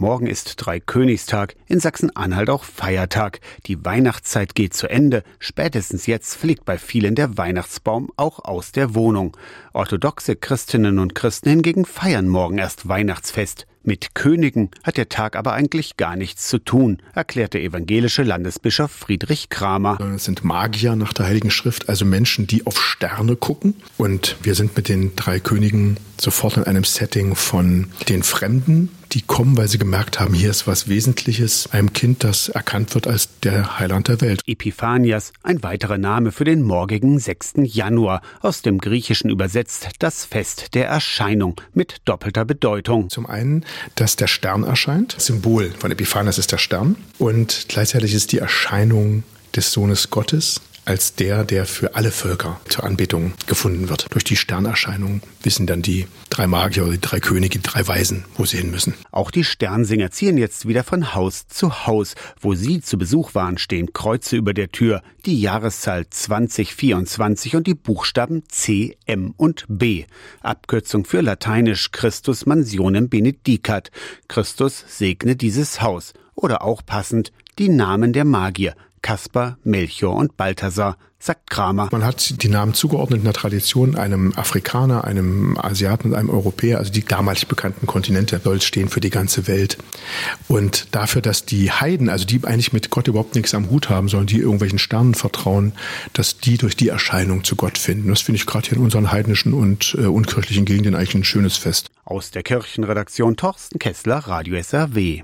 Morgen ist Dreikönigstag, in Sachsen-Anhalt auch Feiertag. Die Weihnachtszeit geht zu Ende. Spätestens jetzt fliegt bei vielen der Weihnachtsbaum auch aus der Wohnung. Orthodoxe Christinnen und Christen hingegen feiern morgen erst Weihnachtsfest. Mit Königen hat der Tag aber eigentlich gar nichts zu tun, erklärt der evangelische Landesbischof Friedrich Kramer. Es sind Magier nach der Heiligen Schrift, also Menschen, die auf Sterne gucken. Und wir sind mit den drei Königen sofort in einem Setting von den Fremden, die kommen, weil sie gemerkt haben, hier ist was Wesentliches, einem Kind, das erkannt wird als der Heiland der Welt. Epiphanias, ein weiterer Name für den morgigen 6. Januar, aus dem Griechischen übersetzt das Fest der Erscheinung mit doppelter Bedeutung. Zum einen, dass der Stern erscheint, Symbol von Epiphanias ist der Stern und gleichzeitig ist die Erscheinung des Sohnes Gottes als der, der für alle Völker zur Anbetung gefunden wird. Durch die Sternerscheinung wissen dann die drei Magier oder die drei Könige, die drei Weisen, wo sie hin müssen. Auch die Sternsinger ziehen jetzt wieder von Haus zu Haus. Wo sie zu Besuch waren, stehen Kreuze über der Tür, die Jahreszahl 2024 und die Buchstaben C, M und B. Abkürzung für lateinisch Christus mansionem benedicat. Christus segne dieses Haus. Oder auch passend die Namen der Magier. Kaspar, Melchior und Balthasar, sagt Kramer. Man hat die Namen zugeordnet in der Tradition einem Afrikaner, einem Asiaten und einem Europäer, also die damalig bekannten Kontinente, soll stehen für die ganze Welt. Und dafür, dass die Heiden, also die eigentlich mit Gott überhaupt nichts am Hut haben, sollen die irgendwelchen Sternen vertrauen, dass die durch die Erscheinung zu Gott finden. Das finde ich gerade hier in unseren heidnischen und äh, unkirchlichen Gegenden eigentlich ein schönes Fest. Aus der Kirchenredaktion Torsten Kessler, Radio SAW.